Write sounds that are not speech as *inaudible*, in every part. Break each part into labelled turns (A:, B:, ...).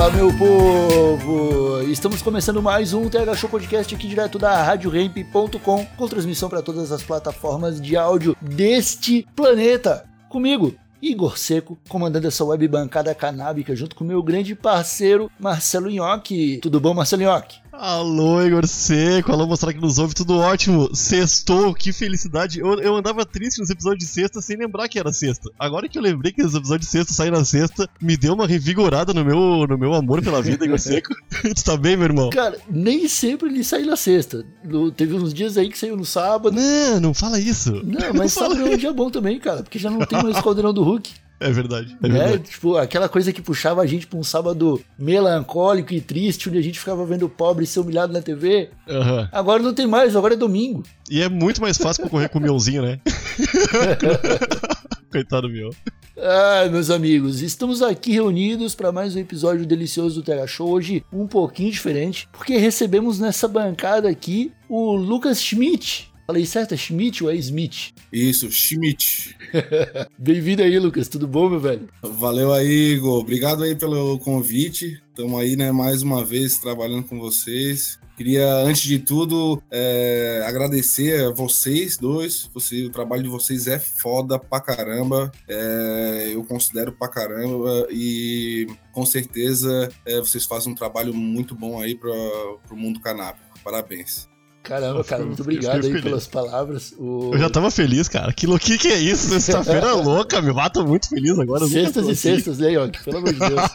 A: Fala, meu povo! Estamos começando mais um TH Show Podcast aqui direto da RadioRamp.com com transmissão para todas as plataformas de áudio deste planeta. Comigo, Igor Seco, comandando essa web bancada canábica junto com meu grande parceiro Marcelo Nhoque. Tudo bom, Marcelo Nhoque?
B: Alô, Igor Seco, alô, mostrar que nos ouve, tudo ótimo. Sextou, que felicidade. Eu, eu andava triste nos episódios de sexta sem lembrar que era sexta. Agora que eu lembrei que os episódios de sexta saem na sexta, me deu uma revigorada no meu, no meu amor pela vida, Igor Seco. *laughs* *laughs* tu tá bem, meu irmão?
A: Cara, nem sempre ele sai na sexta. No- Teve uns dias aí que saiu no sábado.
B: Não, não fala isso.
A: Não, *laughs* mas
B: fala
A: sábado é um dia bom também, cara, porque já não tem mais o caldeirão do Hulk.
B: É verdade, é
A: É,
B: verdade.
A: tipo, aquela coisa que puxava a gente pra um sábado melancólico e triste, onde a gente ficava vendo o pobre ser humilhado na TV.
B: Aham.
A: Agora não tem mais, agora é domingo.
B: E é muito mais fácil concorrer com o Mionzinho, né? *laughs* Coitado meu.
A: Ai, meus amigos, estamos aqui reunidos para mais um episódio delicioso do Terra Show. Hoje um pouquinho diferente, porque recebemos nessa bancada aqui o Lucas Schmidt. Falei certo? É Schmidt ou é Smith?
C: Isso, Schmidt. *laughs*
A: Bem-vindo aí, Lucas. Tudo bom, meu velho?
C: Valeu aí, Igor. Obrigado aí pelo convite. Estamos aí, né, mais uma vez trabalhando com vocês. Queria, antes de tudo, é, agradecer a vocês dois. Você, o trabalho de vocês é foda pra caramba. É, eu considero pra caramba. E com certeza é, vocês fazem um trabalho muito bom aí para o mundo canábico. Parabéns.
A: Caramba, cara, muito obrigado aí pelas palavras. O...
B: Eu já tava feliz, cara. Que louco que é isso? *laughs* Sexta-feira louca, meu. Ah, tô muito feliz agora.
A: Sextas e
B: assim.
A: sextas, né, Yoki? Pelo amor de Deus.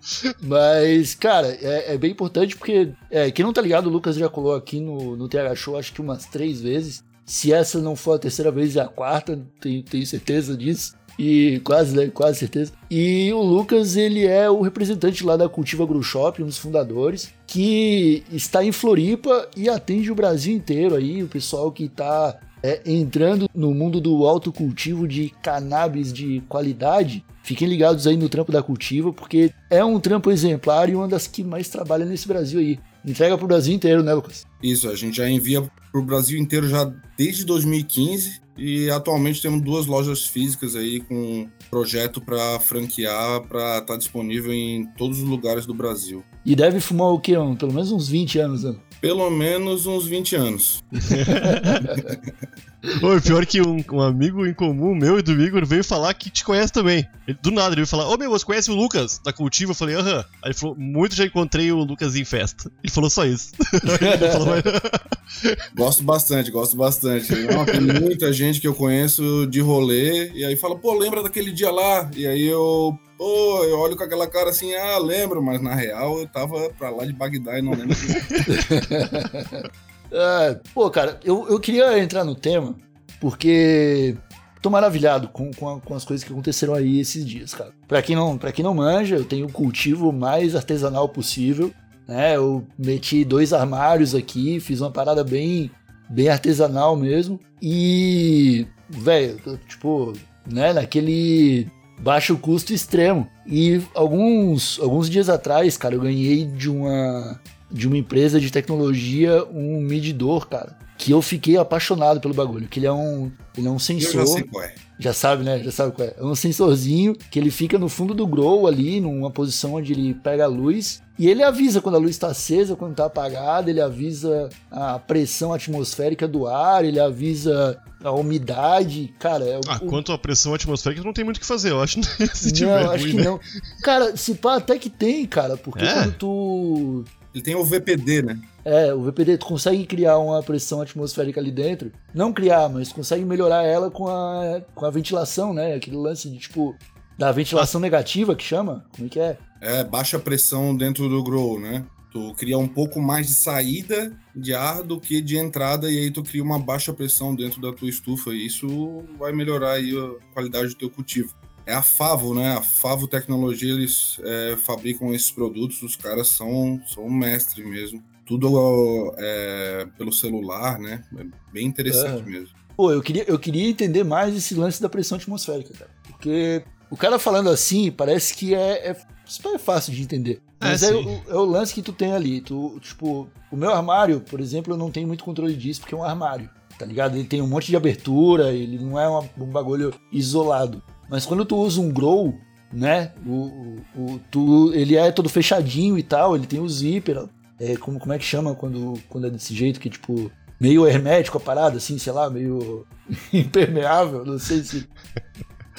A: *laughs* Mas, cara, é, é bem importante porque, é, quem não tá ligado, o Lucas já colou aqui no, no TH Show acho que umas três vezes. Se essa não for a terceira vez, é a quarta, tenho, tenho certeza disso. E quase, né? Quase certeza. E o Lucas, ele é o representante lá da Cultiva Grow Shop, um dos fundadores, que está em Floripa e atende o Brasil inteiro aí, o pessoal que tá é, entrando no mundo do autocultivo de cannabis de qualidade, fiquem ligados aí no trampo da Cultiva, porque é um trampo exemplar e uma das que mais trabalha nesse Brasil aí. Entrega pro Brasil inteiro, né, Lucas?
C: Isso, a gente já envia para o Brasil inteiro já desde 2015 e atualmente temos duas lojas físicas aí com projeto para franquear para estar disponível em todos os lugares do Brasil.
A: E deve fumar o quê? Um, pelo menos uns 20 anos, né?
C: Pelo menos uns 20 anos. *laughs*
B: Oi, pior que um, um amigo em comum meu e do Igor veio falar que te conhece também. Ele- do nada, ele veio falar: Ô meu, você conhece o Lucas da Cultiva? Eu falei: aham. Aí ele falou: muito já encontrei o Lucas em festa. Ele falou só isso. *laughs* Falou *laughs*
C: Gosto bastante, gosto bastante. Não, tem muita gente que eu conheço de rolê e aí fala, pô, lembra daquele dia lá? E aí eu, pô, eu olho com aquela cara assim, ah, lembro, mas na real eu tava pra lá de Bagdá e não lembro. *laughs*
A: É, pô, cara, eu, eu queria entrar no tema porque tô maravilhado com, com, a- com as coisas que aconteceram aí esses dias, cara. Pra quem, não, pra quem não manja, eu tenho o cultivo mais artesanal possível, né? Eu meti dois armários aqui, fiz uma parada bem, bem artesanal mesmo. E, velho, tipo, né, naquele baixo custo extremo. E alguns, alguns dias atrás, cara, eu ganhei de uma de uma empresa de tecnologia um medidor, cara, que eu fiquei apaixonado pelo bagulho, que ele é um, ele é um
C: Eu
A: sensor,
C: já sei qual é.
A: já sabe, né? Já sabe qual é. É um sensorzinho que ele fica no fundo do grow ali, numa posição onde ele pega a luz. E ele avisa quando a luz está acesa, quando está apagada, ele avisa a pressão atmosférica do ar, ele avisa a umidade. Cara, é o-
B: Ah, quanto à pressão atmosférica, não tem muito o que fazer, eu acho. *laughs* Se tiver
A: não, acho
B: ruim,
A: que
B: né?
A: não. Cara, se pá, até que tem, cara, porque
B: É?
A: quando tu
C: Ele tem o VPD, né?
A: É, o VPD, tu consegue criar uma pressão atmosférica ali dentro. Não criar, mas consegue melhorar ela com a, com a ventilação, né? Aquele lance de, tipo, da ventilação negativa que chama? Como é que é?
C: É, baixa pressão dentro do grow, né? Tu cria um pouco mais de saída de ar do que de entrada, e aí tu cria uma baixa pressão dentro da tua estufa, e isso vai melhorar aí a qualidade do teu cultivo. É a Favo, né? A Favo Tecnologia, eles é, fabricam esses produtos, os caras são, são um mestre mesmo. Tudo é, pelo celular, né? É bem interessante
A: É.
C: mesmo.
A: Pô, eu queria, eu queria entender mais esse lance da pressão atmosférica, cara. Porque o cara falando assim, parece que é, é super fácil de entender.
B: É,
A: Mas é, o, é o lance que tu tem ali. Tu, tipo, o meu armário, por exemplo, eu não tenho muito controle disso, porque é um armário, tá ligado? Ele tem um monte de abertura, ele não é uma- um bagulho isolado. Mas quando tu usa um grow, né? O, o, tu, ele é todo fechadinho e tal, ele tem o zíper. É, como, como é que chama quando, quando é desse jeito que, tipo, meio hermético a parada, assim, sei lá, meio *laughs* impermeável, não sei se.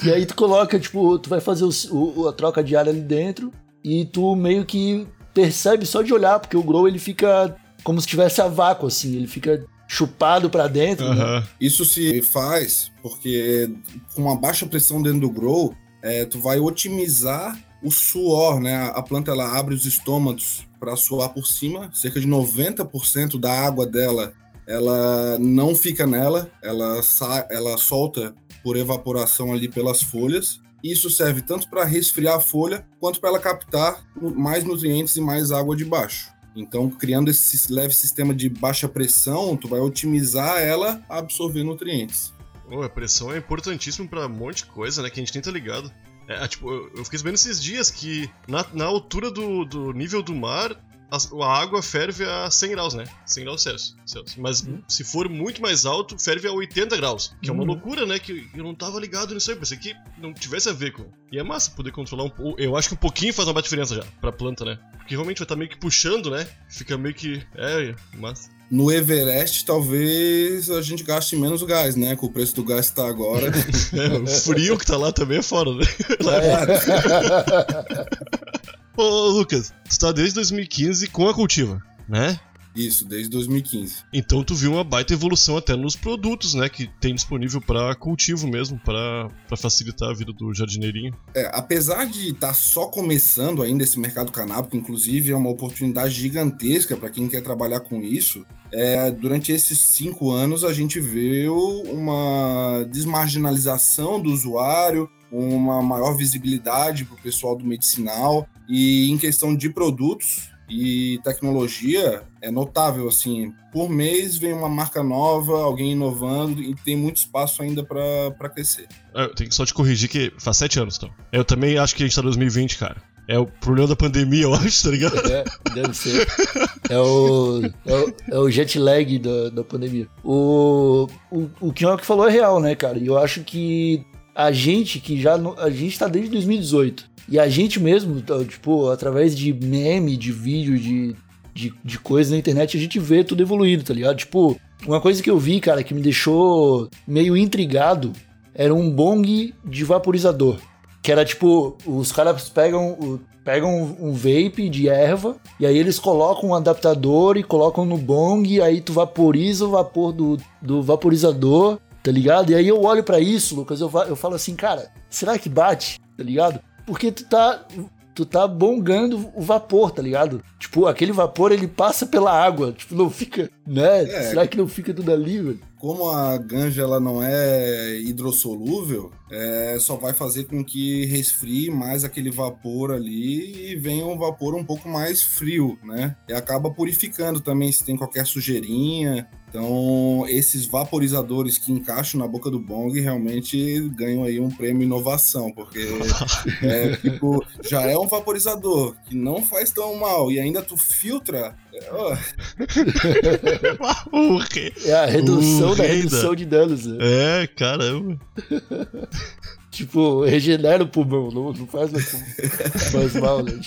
A: E aí tu coloca, tipo, tu vai fazer o- a troca de ar ali dentro e tu meio que percebe só de olhar, porque o grow ele fica como se tivesse a vácuo, assim, ele fica chupado pra dentro. né?
B: Aham.
C: Isso se faz porque com uma baixa pressão dentro do grow, é, tu vai otimizar o suor, né? A planta ela abre os estômatos para suar por cima, cerca de 90% da água dela ela não fica nela, ela, ela solta por evaporação ali pelas folhas. Isso serve tanto para resfriar a folha quanto para ela captar mais nutrientes e mais água de baixo. Então, criando esse leve sistema de baixa pressão, tu vai otimizar ela a absorver nutrientes.
B: Pô, a pressão é importantíssimo pra um monte de coisa, né? Que a gente nem tá ligado. É, tipo, eu fiquei sabendo esses dias que na, na altura do, do nível do mar, a água ferve a 100 graus, né? 100 graus Celsius. Celsius. Mas se for muito mais alto, ferve a 80 graus. Que é uma
A: Uhum.
B: loucura, né? Que eu não tava ligado nisso aí. Pensei que não tivesse a ver com. E é massa poder controlar um pouco. Eu acho que um pouquinho faz uma diferença já pra planta, né? Porque realmente vai estar meio que puxando, né? Fica meio que. É, massa.
C: No Everest, talvez a gente gaste menos gás, né? Com o preço do gás que tá agora. *laughs*
B: É, o frio que tá lá também é fora, né? *laughs* *laughs* Ô, Lucas, tu tá desde 2015 com a Cultiva, né?
C: Isso, desde 2015.
B: Então tu viu uma baita evolução até nos produtos, né? Que tem disponível pra cultivo mesmo, pra facilitar a vida do jardineirinho.
C: É, apesar de estar só começando ainda esse mercado canábico, inclusive é uma oportunidade gigantesca para quem quer trabalhar com isso. é, durante esses cinco anos a gente viu uma desmarginalização do usuário, uma maior visibilidade para o pessoal do medicinal e em questão de produtos e tecnologia é notável assim. Por mês vem uma marca nova, alguém inovando e tem muito espaço ainda para crescer.
B: Ah, eu tenho que só te corrigir que faz sete anos, então. Eu também acho que a gente tá em 2020, cara. É o problema da pandemia, *laughs* eu acho, tá ligado?
A: É, deve ser. É o, é o, é o jet lag da, da pandemia. O, o, o que o que falou é real, né, cara? E eu acho que a gente que já. A gente tá desde 2018. E a gente mesmo, tipo, através de meme, de vídeo, de, de, de coisa na internet, a gente vê tudo evoluindo, tá ligado? Tipo, uma coisa que eu vi, cara, que me deixou meio intrigado era um bong de vaporizador. Que era tipo, os caras pegam, pegam um vape de erva, e aí eles colocam um adaptador e colocam no bong, e aí tu vaporiza o vapor do, do vaporizador, tá ligado? E aí eu olho pra isso, Lucas, eu, eu falo assim, cara, será que bate, tá ligado? Porque tu tá. Tu tá bongando o vapor, tá ligado? Tipo, aquele vapor ele passa pela água. Tipo, não fica. Né?
C: É.
A: Será que não fica tudo ali, velho?
C: Como a ganja ela não é hidrossolúvel, é, só vai fazer com que resfrie mais aquele vapor ali e venha um vapor um pouco mais frio, né? E acaba purificando também se tem qualquer sujeirinha. Então, esses vaporizadores que encaixam na boca do bong realmente ganham aí um prêmio inovação, porque *laughs* é, tipo, já é um vaporizador que não faz tão mal e ainda tu filtra. É, ó,
B: O rei-
A: É a redução
B: O
A: da
B: rei
A: redução de danos, né?
B: É, caramba. *laughs*
A: Tipo, regenera o pulmão, não, não faz mais, *laughs* mal, né?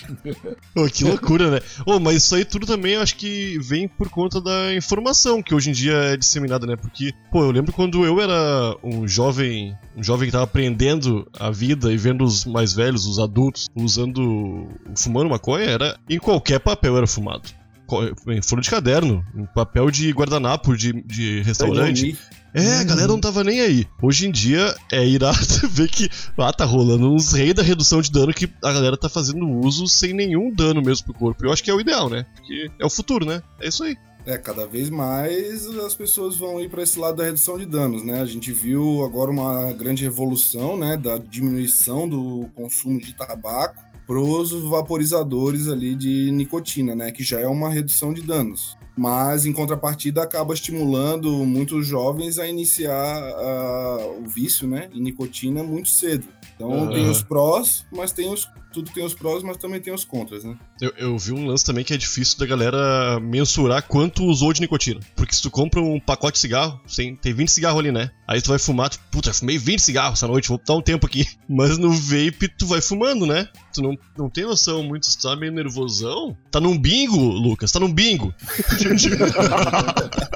B: Pô, que loucura, né? Ô, mas isso aí tudo também acho que vem por conta da informação que hoje em dia é disseminada, né? Porque, pô, eu lembro quando eu era um jovem, um jovem que tava aprendendo a vida e vendo os mais velhos, os adultos, usando, fumando maconha, era em qualquer papel era fumado. Folha de caderno, papel de guardanapo de, de restaurante. É, a galera não tava nem aí. Hoje em dia é irado *laughs* ver que ah, tá rolando uns reis da redução de dano que a galera tá fazendo uso sem nenhum dano mesmo pro corpo. Eu acho que é o ideal, né? Porque é o futuro, né? É isso aí.
C: É, cada vez mais as pessoas vão ir para esse lado da redução de danos, né? A gente viu agora uma grande revolução, né, da diminuição do consumo de tabaco pros vaporizadores ali de nicotina, né, que já é uma redução de danos. Mas em contrapartida acaba estimulando muitos jovens a iniciar uh, o vício, né, em nicotina muito cedo. Então
B: Aham.
C: tem os prós, mas tem os tudo tem os prós, mas também tem os contras, né?
B: Eu, eu vi um lance também que é difícil da galera mensurar quanto usou de nicotina. Porque se tu compra um pacote de cigarro, tem, tem 20 cigarros ali, né? Aí tu vai fumar, tu, puta, fumei 20 cigarros essa noite, vou dar um tempo aqui. *laughs* Mas no vape tu vai fumando, né? Tu não, não tem noção muito, tu tá meio nervosão. Tá num bingo, Lucas, tá num bingo. *laughs*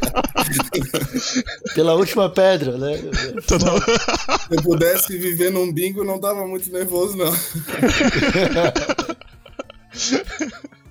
B: *laughs*
A: Pela última pedra, né?
C: Se eu pudesse viver num bingo, não tava muito nervoso, não. *laughs*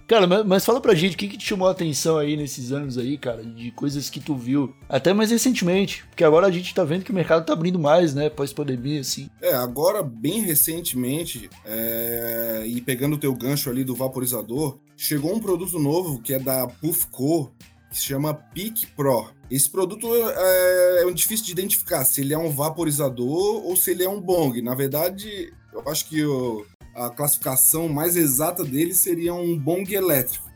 A: Cara, mas, mas fala pra gente, o que, que te chamou a atenção aí nesses anos aí, cara, de coisas que tu viu, até mais recentemente, porque agora a gente tá vendo que o mercado tá abrindo mais, né, pós-pandemia, assim.
C: É, agora, bem recentemente, é, e pegando o teu gancho ali do vaporizador, chegou um produto novo que é da Puffco, que se chama Peak Pro. Esse produto é, é difícil de identificar se ele é um vaporizador ou se ele é um bong. Na verdade, eu acho que o- a classificação mais exata dele seria um bong elétrico.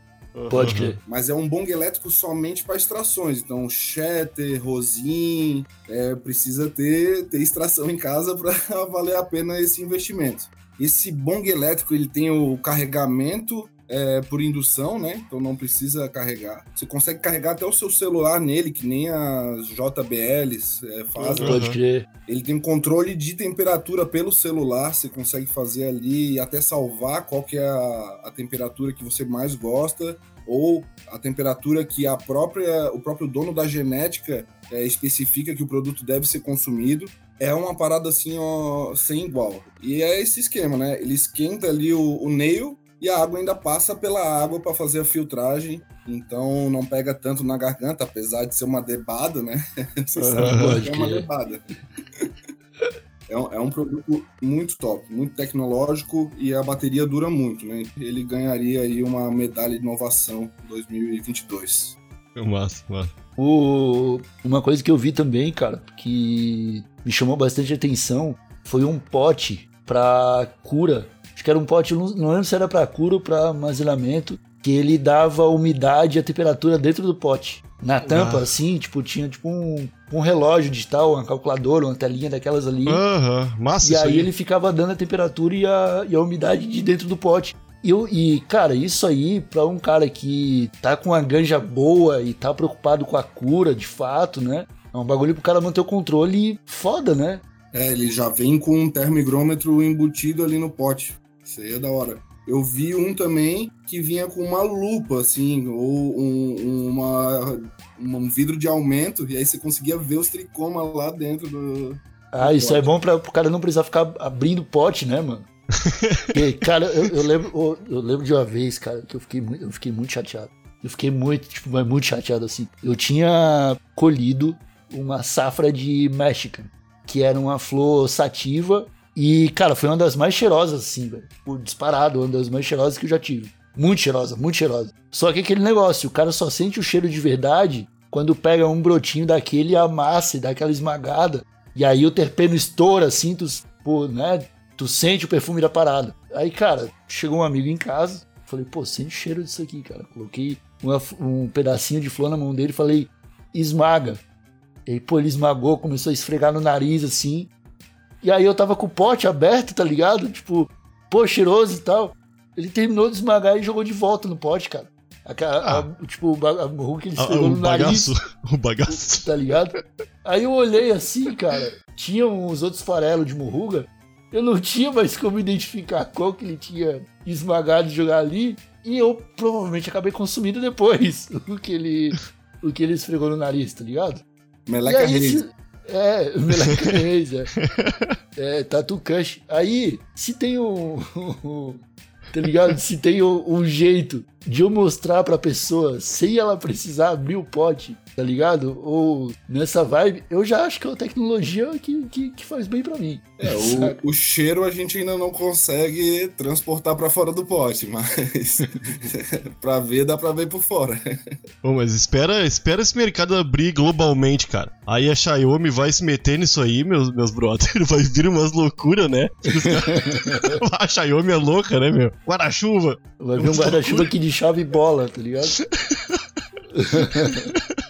A: Pode crer.
C: Mas é um bong elétrico somente para extrações. Então, shatter, rosin, é, precisa ter, ter extração em casa *laughs* para valer a pena esse investimento. Esse bong elétrico ele tem o carregamento é, por indução, né? Então não precisa carregar. Você consegue carregar até o seu celular nele, que nem as JBLs é, fazem.
A: Pode
B: Uhum.
A: crer.
C: Ele tem controle de temperatura pelo celular, você consegue fazer ali e até salvar qual que é a, a temperatura que você mais gosta ou a temperatura que a própria, o próprio dono da genética é, especifica que o produto deve ser consumido. É uma parada assim, ó, sem igual. E é esse esquema, né? Ele esquenta ali o, o nail e a água ainda passa pela água para fazer a filtragem. Então não pega tanto na garganta, apesar de ser uma debada, né? *laughs* Que é uma debada. É um, é um produto muito top, muito tecnológico e a bateria dura muito, né? Ele ganharia aí uma medalha de inovação 2022.
B: Massa, massa.
A: O... Uma coisa que eu vi também, cara, que me chamou bastante atenção, foi um pote pra cura. Acho que era um pote, não lembro se era pra cura ou pra armazenamento, que ele dava a umidade e a temperatura dentro do pote. Na tampa,
B: Ah.
A: assim, tipo, tinha tipo um, um relógio digital, uma calculadora, uma telinha daquelas ali.
B: Aham, massa
A: E
B: isso
A: aí ele ficava dando a temperatura e a, e a umidade de dentro do pote. E, eu- e, cara, isso aí, pra um cara que tá com uma ganja boa e tá preocupado com a cura, de fato, né? É um bagulho pro cara manter o controle foda, né?
C: É, ele já vem com um termigrômetro embutido ali no pote. Isso aí é da hora. Eu vi um também que vinha com uma lupa, assim, ou um, uma, um vidro de aumento, e aí você conseguia ver os tricomas lá dentro do.
A: Ah, isso é
C: Pode.
A: bom pra, pro cara não precisar ficar abrindo pote, né, mano? Porque, *laughs* cara, eu, eu lembro, eu, eu lembro de uma vez, cara, que eu fiquei muito, eu fiquei muito chateado. Eu fiquei muito, tipo, mas muito chateado assim. Eu tinha colhido uma safra de Mexican, que era uma flor sativa. E, cara, foi uma das mais cheirosas, assim, velho. Tipo, disparado, uma das mais cheirosas que eu já tive. Muito cheirosa, muito cheirosa. Só que aquele negócio, o cara só sente o cheiro de verdade quando pega um brotinho daquele e amassa e dá aquela esmagada. E aí o terpeno estoura, assim, tu, pô, né? Tu sente o perfume da parada. Aí, cara, chegou um amigo em casa, falei, pô, sente o cheiro disso aqui, cara. Coloquei uma- um pedacinho de flor na mão dele e falei, esmaga. E aí, pô, ele esmagou, começou a esfregar no nariz, assim. E aí eu tava com o pote aberto, tá ligado? Tipo, pô, cheiroso e tal. Ele terminou de esmagar e jogou de volta no pote, cara. A, a- a- tipo, a que ele
B: Ah,
A: esfregou
B: o
A: no nariz
B: bagaço. *laughs* O bagaço. *laughs*
A: tá ligado? Aí eu olhei assim, cara, tinha uns outros farelos de murruga, eu não tinha mais como identificar qual que ele tinha esmagado e jogar ali, e eu provavelmente acabei consumindo depois *laughs* o que ele, o que ele esfregou no nariz, tá ligado?
C: Meleca
A: e aí, é, *laughs* Reis, é. É, Tatu Kush. Aí, se tem um, um- *laughs* tá ligado? Se tem um, um jeito de eu mostrar pra pessoa, sem ela precisar abrir o pote, tá ligado? Ou nessa vibe, eu já acho que é uma tecnologia que, que, que faz bem pra mim.
C: É, o, o cheiro a gente ainda não consegue transportar pra fora do pote, mas *laughs* pra ver dá pra ver por fora.
B: Bom, mas espera, espera esse mercado abrir globalmente, cara. Aí a Xiaomi vai se meter nisso aí, meus, meus brothers. *laughs* Vai vir umas loucuras, né? *laughs* A Xiaomi é louca, né, meu? Guarda-chuva.
A: Vai vir um guarda-chuva aqui de chave e bola, tá ligado?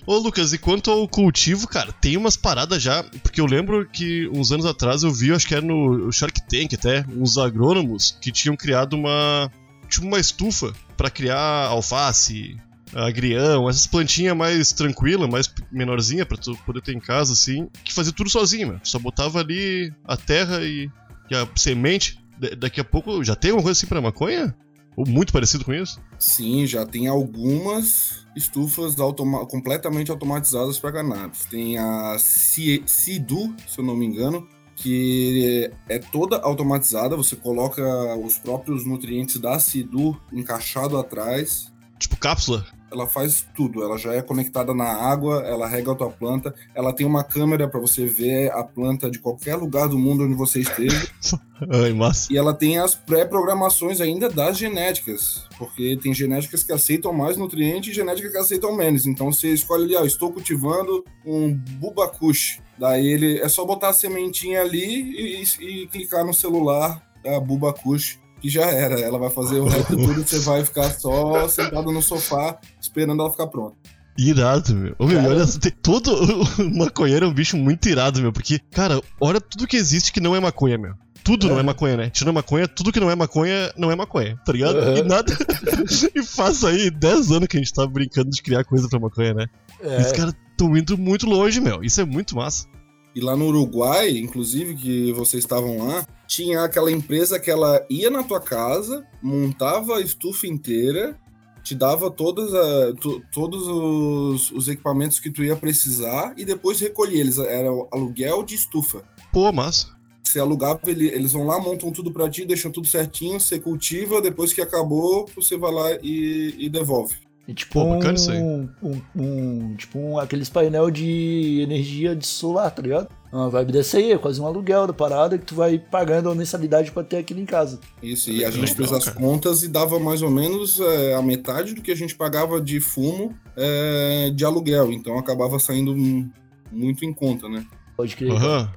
B: Ô, Lucas, e quanto ao cultivo, cara, tem umas paradas já. Porque eu lembro que uns anos atrás eu vi, acho que era no Shark Tank até, uns agrônomos que tinham criado uma. Tipo, uma estufa pra criar alface, agrião, essas plantinhas mais tranquila, mais menorzinha pra tu poder ter em casa, assim, que fazia tudo sozinho, mano. Só botava ali a terra e, e a semente. Da- daqui a pouco já tem alguma coisa assim pra maconha? Ou muito parecido com isso?
C: Sim, já tem algumas estufas automa- completamente automatizadas para cannabis. Tem a Cidu, se eu não me engano, que é toda automatizada. Você coloca os próprios nutrientes da Cidu encaixado atrás.
B: Tipo cápsula?
C: Ela faz tudo. Ela já é conectada na água, ela rega a tua planta. Ela tem uma câmera para você ver a planta de qualquer lugar do mundo onde você esteja. *laughs*
B: Ai, massa.
C: E ela tem as pré-programações ainda das genéticas, porque tem genéticas que aceitam mais nutrientes e genéticas que aceitam menos. Então você escolhe ali, ó, estou cultivando um bubacush. Daí ele é só botar a sementinha ali e, e- e clicar no celular da bubacush que já era. Ela vai fazer o resto tudo, você vai ficar só sentado no sofá esperando ela ficar pronta.
B: Irado, meu. Ô, meu,
A: Cara.
B: olha, tem todo o *laughs* maconheiro é um bicho muito irado, meu. Porque, cara, olha tudo que existe que não é maconha, meu. Tudo não é maconha, né? Tirando maconha, tudo que não é maconha não é maconha, tá ligado?
A: Aham.
B: E nada. *laughs* e faz aí 10 anos que a gente tá brincando de criar coisa pra maconha, né?
A: É,
B: Os caras tão indo muito longe, meu. Isso é muito massa.
C: E lá no Uruguai, inclusive, que vocês estavam lá, tinha aquela empresa que ela ia na tua casa, montava a estufa inteira, te dava todas a- to- todos os, os equipamentos que tu ia precisar e depois recolhia. Eles era aluguel de estufa.
B: Pô, massa.
C: Você alugava, ele- eles vão lá, montam tudo pra ti, deixam tudo certinho, você cultiva, depois que acabou, você vai lá e, e devolve.
A: É tipo
B: Pô,
A: um,
B: bacana isso aí.
A: um, um- tipo um, aqueles painel de energia de solar, tá ligado? Uma vibe dessa aí, é quase um aluguel da parada que tu vai pagando a mensalidade pra ter aquilo em casa.
C: Isso, e a gente fez as contas e dava mais ou menos é, a metade do que a gente pagava de fumo é, de aluguel. Então acabava saindo mu- muito em conta, né?
A: Pode crer,
B: Aham.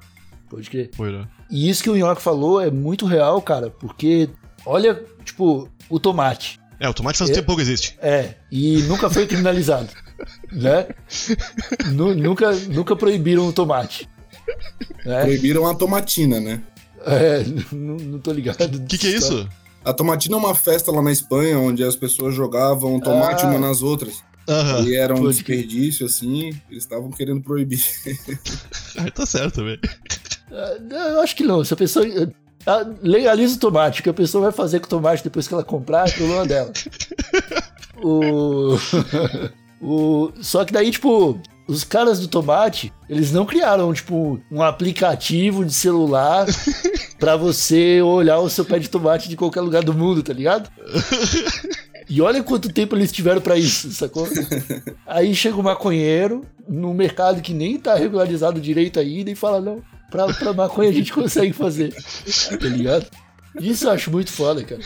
A: pode crer.
B: Foi, né?
A: E isso que o Nhoque falou é muito real, cara, porque olha, tipo, o tomate.
B: É, o tomate faz
A: É.
B: tempo que existe.
A: É, e nunca foi criminalizado, *laughs* né? Nu- nunca, nunca proibiram o tomate. Né?
C: Proibiram a tomatina, né?
A: É, não, não tô ligado.
B: O que, que é isso?
C: A tomatina é uma festa lá na Espanha onde as pessoas jogavam tomate
A: Ah.
C: uma nas outras.
B: Aham.
C: E era um
A: Pode
C: desperdício, assim, eles estavam querendo proibir. *laughs*
B: Tá certo, velho.
A: Ah, Eu acho que não. Se a pessoa. Ah, Legaliza o tomate. O que a pessoa vai fazer com o tomate depois que ela comprar é problema dela. *laughs* o... o... Só que daí, tipo, os caras do tomate, eles não criaram, tipo, um aplicativo de celular *laughs* pra você olhar o seu pé de tomate de qualquer lugar do mundo, tá ligado? *laughs* E olha quanto tempo eles tiveram pra isso, sacou? Aí chega o maconheiro num mercado que nem tá regularizado direito ainda e fala: não, pra, pra maconha a gente consegue fazer. Tá ligado? Isso eu acho muito foda, cara.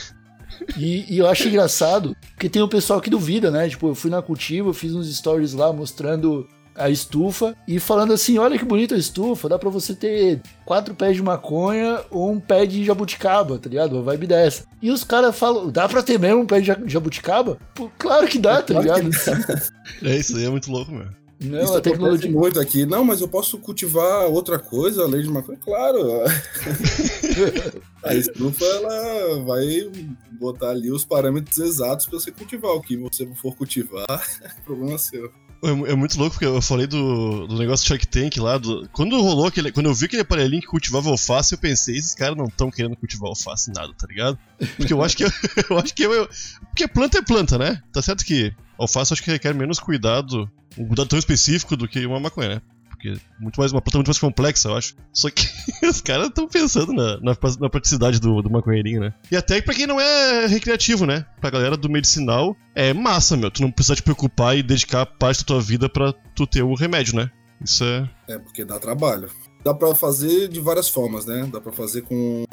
A: E, e eu acho engraçado, porque tem o pessoal que duvida, né? Tipo, eu fui na cultiva, eu fiz uns stories lá mostrando a estufa e falando assim: olha que bonita a estufa, dá pra você ter quatro pés de maconha ou um pé de jabuticaba, tá ligado? Uma vibe dessa. E os caras falam: dá pra ter mesmo um pé de ja- jabuticaba? Pô, claro que dá, tá ligado? *laughs*
B: É isso aí, é muito louco, meu.
A: Não,
C: Isso
A: tecnologia.
C: muito aqui. Não, mas eu posso cultivar outra coisa além de maconha? Claro. *laughs* A estufa, ela vai botar ali os parâmetros exatos para você cultivar. O que você for cultivar, *laughs* é problema seu.
B: É, é muito louco, porque eu falei do, do negócio do Shark Tank lá. do- quando rolou aquele. Quando eu vi aquele aparelhinho que cultivava alface, eu pensei, esses caras não estão querendo cultivar alface nada, tá ligado? Porque eu acho que. *laughs* Eu, acho que. Eu, porque planta é planta, né? Tá certo que alface eu acho que requer menos cuidado. Um cuidado tão específico do que uma maconha, né? Porque muito mais uma planta muito mais complexa, eu acho. Só que *laughs* os caras estão pensando na, na, na, praticidade do, do maconheirinho, né? E até pra quem não é recreativo, né? Pra galera do medicinal, é massa, meu. Tu não precisa te preocupar e dedicar parte da tua vida pra tu ter o remédio, né? Isso é.
C: É, porque dá trabalho. Dá para fazer de várias formas, né? Dá para fazer com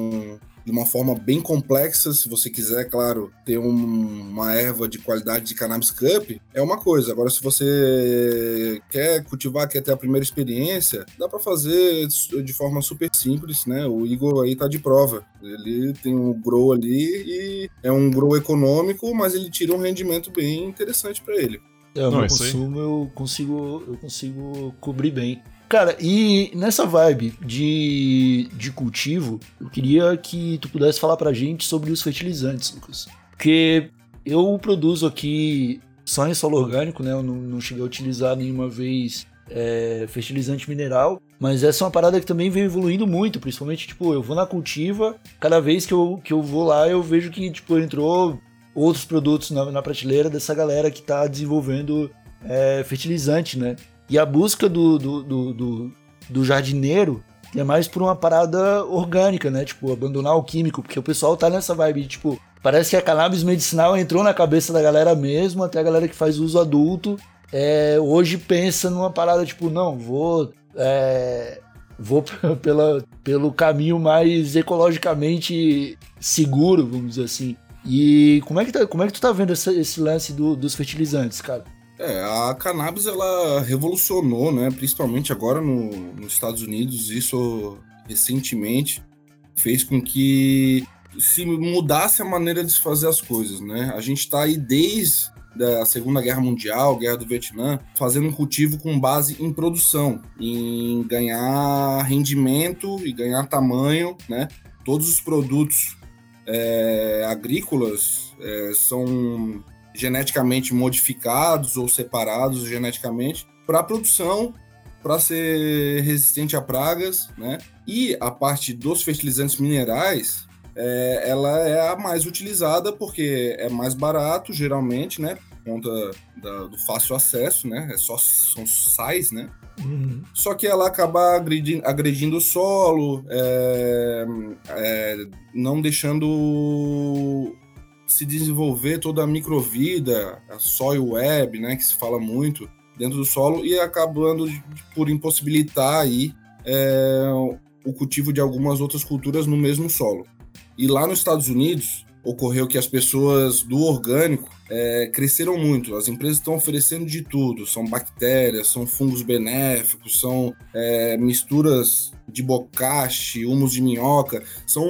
C: de uma forma bem complexa, se você quiser, claro, ter um, uma erva de qualidade de cannabis cup, é uma coisa. Agora, se você quer cultivar, quer ter a primeira experiência, dá para fazer de forma super simples, né? O Igor aí tá de prova. Ele tem um grow ali e é um grow econômico, mas ele tira um rendimento bem interessante para ele.
A: É, o Não, meu consumo eu consigo, eu consigo cobrir bem. Cara, e nessa vibe de, de cultivo, eu queria que tu pudesse falar pra gente sobre os fertilizantes, Lucas. Porque eu produzo aqui só em solo orgânico, né? Eu não, não cheguei a utilizar nenhuma vez é, fertilizante mineral, mas essa é uma parada que também vem evoluindo muito, principalmente, tipo, eu vou na cultiva, cada vez que eu, que eu vou lá, eu vejo que, tipo, entrou outros produtos na, na prateleira dessa galera que tá desenvolvendo é, fertilizante, né? E a busca do, do, do, do, do jardineiro é mais por uma parada orgânica, né? Tipo, abandonar o químico, porque o pessoal tá nessa vibe tipo, parece que a cannabis medicinal entrou na cabeça da galera mesmo, até a galera que faz uso adulto, é, hoje pensa numa parada, tipo, não, vou. É, vou *laughs* pela, pelo caminho mais ecologicamente seguro, vamos dizer assim. E como é que, tá, como é que tu tá vendo esse, esse lance do, dos fertilizantes, cara?
C: É, a cannabis ela revolucionou, né? Principalmente agora no, nos Estados Unidos, isso recentemente fez com que se mudasse a maneira de se fazer as coisas, né? A gente está aí desde a Segunda Guerra Mundial, Guerra do Vietnã, fazendo um cultivo com base em produção, em ganhar rendimento e ganhar tamanho, né? Todos os produtos é, agrícolas é, são geneticamente modificados ou separados geneticamente para produção, para ser resistente a pragas, né? E a parte dos fertilizantes minerais, é, ela é a mais utilizada porque é mais barato, geralmente, né? Por conta da, do fácil acesso, né? É só, são sais, né? Uhum. Só que ela acaba agredindo, agredindo o solo, é, é, não deixando se desenvolver toda a microvida, a soil web, né, que se fala muito dentro do solo e acabando por impossibilitar aí é, o cultivo de algumas outras culturas no mesmo solo. E lá nos Estados Unidos ocorreu que as pessoas do orgânico é, cresceram muito. As empresas estão oferecendo de tudo: são bactérias, são fungos benéficos, são é, misturas de bocache, humus de minhoca, são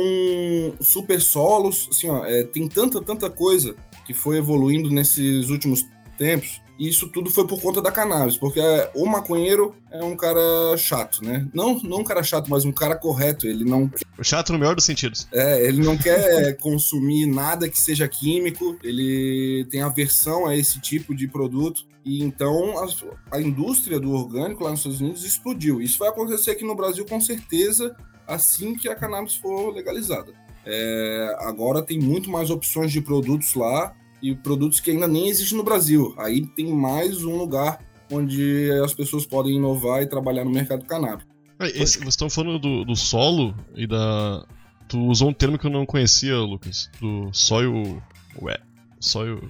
C: super solos. Assim, ó, é, tem tanta, tanta coisa que foi evoluindo nesses últimos tempos e isso tudo foi por conta da cannabis, porque o maconheiro é um cara chato, né? Não, não um cara chato, mas um cara correto. Ele não.
B: Chato no melhor dos sentidos.
C: É, ele não quer *laughs* consumir nada que seja químico, ele tem aversão a esse tipo de produto. E então a, a indústria do orgânico lá nos Estados Unidos explodiu. Isso vai acontecer aqui no Brasil com certeza assim que a cannabis for legalizada. É, agora tem muito mais opções de produtos lá e produtos que ainda nem existem no Brasil. Aí tem mais um lugar onde as pessoas podem inovar e trabalhar no mercado canábico.
B: É, esse, vocês estão falando do, do, solo e da. Tu usou um termo que eu não conhecia, Lucas. Do soil web. Soil.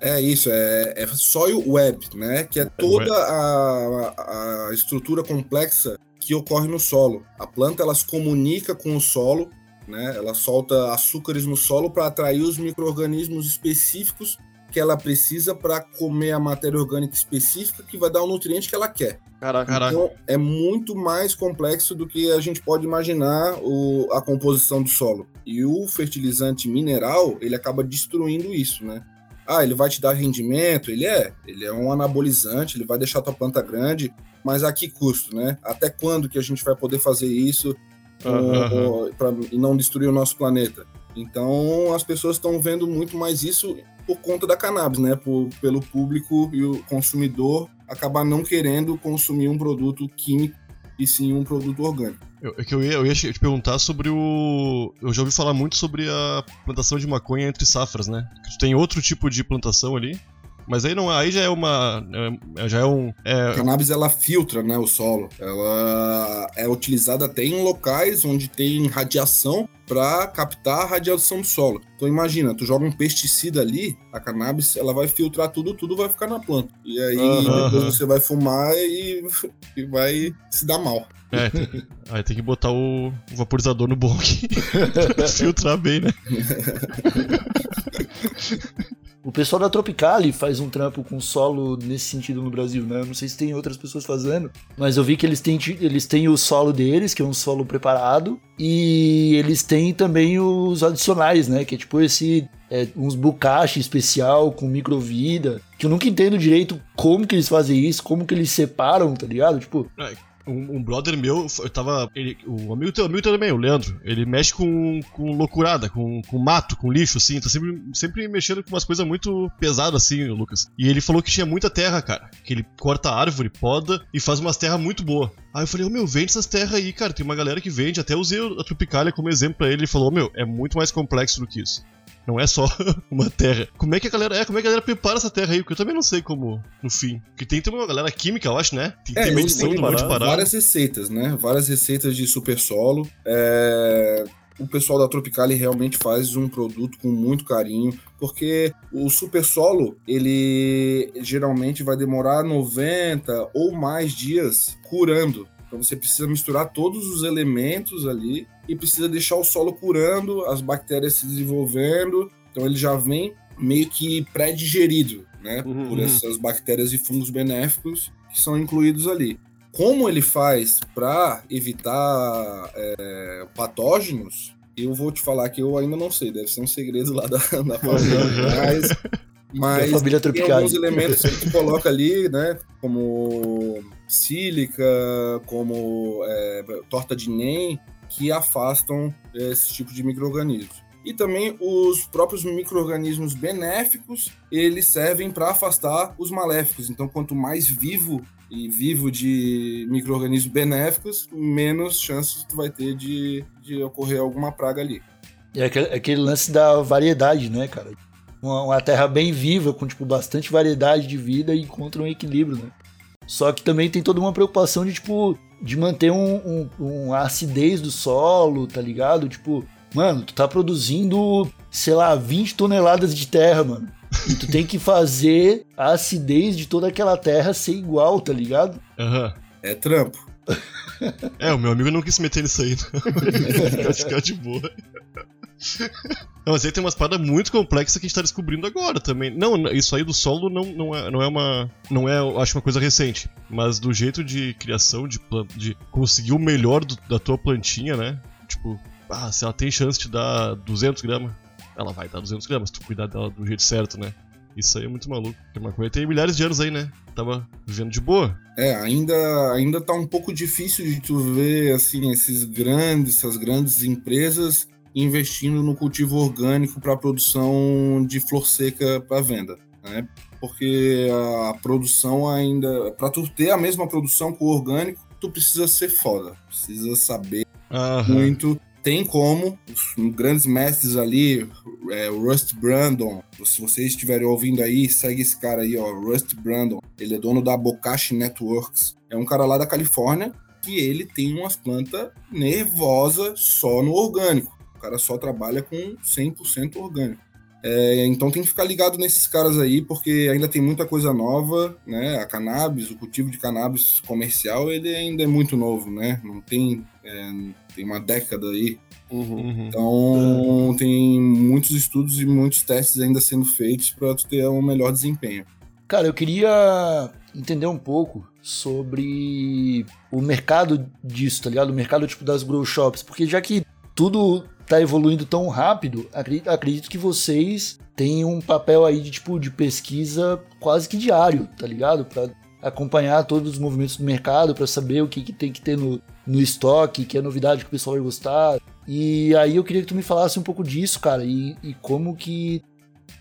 C: É isso, é, é soil web, né? Que é toda a, a estrutura complexa que ocorre no solo. A planta ela se comunica com o solo né? Ela solta açúcares no solo para atrair os micro-organismos específicos que ela precisa para comer a matéria orgânica específica que vai dar o nutriente que ela quer.
B: Caraca.
C: Então é muito mais complexo do que a gente pode imaginar o, a composição do solo. E o fertilizante mineral, ele acaba destruindo isso, né? Ah, ele vai te dar rendimento? Ele é. Ele é um anabolizante, ele vai deixar a tua planta grande, mas a que custo, né? Até quando que a gente vai poder fazer isso uhum. pra, e não destruir o nosso planeta. Então as pessoas estão vendo muito mais isso por conta da cannabis, né? Por, pelo público e o consumidor acabar não querendo consumir um produto químico e sim um produto orgânico.
B: Eu, é que eu ia, eu ia te perguntar sobre o. Eu já ouvi falar muito sobre a plantação de maconha entre safras, né? Tem outro tipo de plantação ali? Mas aí não, aí já é uma. é- já é um.
C: A
B: É,
C: cannabis ela filtra, né, o solo. Ela é utilizada até em locais onde tem radiação para captar a radiação do solo. Então imagina, tu joga um pesticida ali, a cannabis ela vai filtrar tudo, tudo vai ficar na planta. E aí depois você vai fumar e, e vai se dar mal.
B: é, tem- aí tem que botar o, o vaporizador no bong. *laughs* Filtrar bem, né? *laughs*
A: O pessoal da Tropicali faz um trampo com solo nesse sentido no Brasil, né? Eu não sei se tem outras pessoas fazendo, mas eu vi que eles têm, eles têm o solo deles, que é um solo preparado, e eles têm também os adicionais, né? Que é tipo esse. é, uns bucache especial com microvida, que eu nunca entendo direito como que eles fazem isso, como que eles separam, tá ligado? Tipo,
B: Um, um brother meu, eu tava. Ele, o amigo teu, amigo teu também, o Leandro, ele mexe com, com loucurada, com, com mato, com lixo, assim, tá sempre, sempre mexendo com umas coisas muito pesadas, assim, Lucas. E ele falou que tinha muita terra, cara. Que ele corta árvore, poda e faz umas terras muito boas. Aí eu falei, ô meu, vende essas terras aí, cara. Tem uma galera que vende, até usei a Tropicália como exemplo pra ele. Ele falou, ô meu, é muito mais complexo do que isso. Não é só *laughs* uma terra. Como é que a galera é? Como é que a galera prepara essa terra aí? Porque eu também não sei como, no fim. Porque tem, tem uma galera química, eu acho, né? Tem, tem
C: eles
B: medição do monte de parada.
C: várias receitas, né? Várias receitas de super solo. É, O pessoal da Tropicali realmente faz um produto com muito carinho, porque o super solo, ele geralmente vai demorar 90 ou mais dias curando. Então você precisa misturar todos os elementos ali e precisa deixar o solo curando, as bactérias se desenvolvendo. Então ele já vem meio que pré-digerido, né?
B: Uhum,
C: por
B: uhum.
C: essas bactérias e fungos benéficos que são incluídos ali. Como ele faz para evitar é, patógenos, eu vou te falar que eu ainda não sei, deve ser um segredo lá da, *laughs* da família, mas, *laughs* mas
A: família
C: tem alguns elementos que tu coloca ali, né, como sílica, como é, torta de NEM, que afastam esse tipo de micro-organismos. E também os próprios micro-organismos benéficos, eles servem para afastar os maléficos. Então, quanto mais vivo e vivo de micro-organismos benéficos, menos chances tu vai ter de, de ocorrer alguma praga ali.
A: É aquele, aquele lance da variedade, né, cara? Uma, uma terra bem viva, com tipo, bastante variedade de vida e encontra um equilíbrio, né? Só que também tem toda uma preocupação de, tipo, de manter um, um, um- a acidez do solo, tá ligado? Tipo, mano, tu tá produzindo, sei lá, 20 toneladas de terra, mano. E tu tem que fazer a acidez de toda aquela terra ser igual, tá ligado?
B: Aham.
C: É trampo. *laughs*
B: É, o meu amigo não quis se meter nisso aí, não. *laughs* Ele quer ficar de boa. *laughs* Mas aí tem umas paradas muito complexas que a gente tá descobrindo agora também. Não, isso aí do solo não, não, é, não é uma. Não é, acho, uma coisa recente. Mas do jeito de criação, de, de conseguir o melhor do- da tua plantinha, né? Tipo, ah, se ela tem chance de dar 200 gramas, ela vai dar 200 gramas, se tu cuidar dela do jeito certo, né? Isso aí é muito maluco. Porque a maconha tem milhares de anos aí, né? Tava vivendo de boa.
C: É, ainda, ainda tá um pouco difícil de tu ver, assim, esses grandes, essas grandes empresas investindo no cultivo orgânico para produção de flor seca para venda, né? Porque a produção ainda, para tu ter a mesma produção com o orgânico, tu precisa ser foda, precisa saber
B: Aham.
C: muito. Tem como, os grandes mestres ali, é, o Rust Brandon, se vocês estiverem ouvindo aí, segue esse cara aí, ó, Rust Brandon. Ele é dono da Bokashi Networks. É um cara lá da Califórnia que ele tem umas plantas nervosas só no orgânico. O cara só trabalha com 100% orgânico. É, então tem que ficar ligado nesses caras aí, porque ainda tem muita coisa nova, né? A cannabis, o cultivo de cannabis comercial, ele ainda é muito novo, né? Não tem, é, tem uma década aí.
B: Uhum.
C: Então tem muitos estudos e muitos testes ainda sendo feitos para tu ter um melhor desempenho.
A: Cara, eu queria entender um pouco sobre o mercado disso, tá ligado? O mercado tipo das grow shops, porque já que tudo tá evoluindo tão rápido, acredito, que vocês têm um papel aí de tipo de pesquisa quase que diário, tá ligado? Pra acompanhar todos os movimentos do mercado, pra saber o que, que tem que ter no, no estoque, que é novidade que o pessoal vai gostar. E aí eu queria que tu me falasse um pouco disso, cara, e, e como que